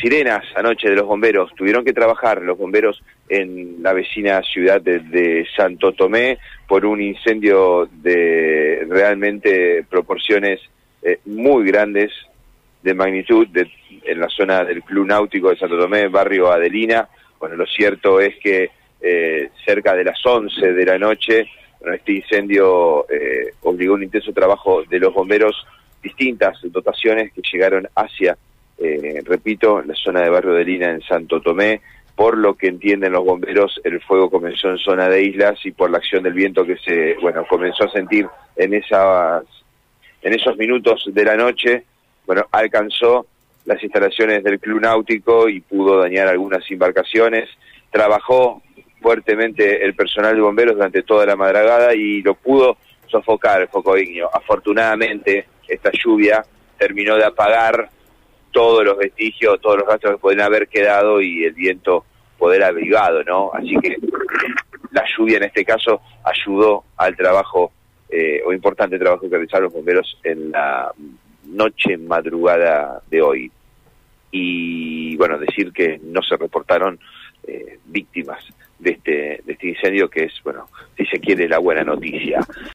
sirenas anoche de los bomberos, tuvieron que trabajar los bomberos en la vecina ciudad de, Santo Tomé por un incendio de realmente proporciones eh, muy grandes de magnitud en la zona del Club Náutico de Santo Tomé, barrio Adelina. Bueno, lo cierto es que eh, cerca de las 11 de la noche, este incendio eh, obligó un intenso trabajo de los bomberos, distintas dotaciones que llegaron hacia eh, repito, la zona de Barrio de Lina en Santo Tomé. Por lo que entienden los bomberos, el fuego comenzó en zona de islas y por la acción del viento que se, bueno, comenzó a sentir en esas, en esos minutos de la noche, bueno, alcanzó las instalaciones del club náutico y pudo dañar algunas embarcaciones. Trabajó fuertemente el personal de bomberos durante toda la madragada y lo pudo sofocar el foco ignio. Afortunadamente, esta lluvia terminó de apagar todos los vestigios, todos los rastros que pueden haber quedado y el viento poder avivado, ¿no? Así que la lluvia en este caso ayudó al trabajo, eh, o importante trabajo que realizaron los bomberos en la noche madrugada de hoy. Y bueno, decir que no se reportaron eh, víctimas de este, de este incendio, que es, bueno, si se quiere, la buena noticia.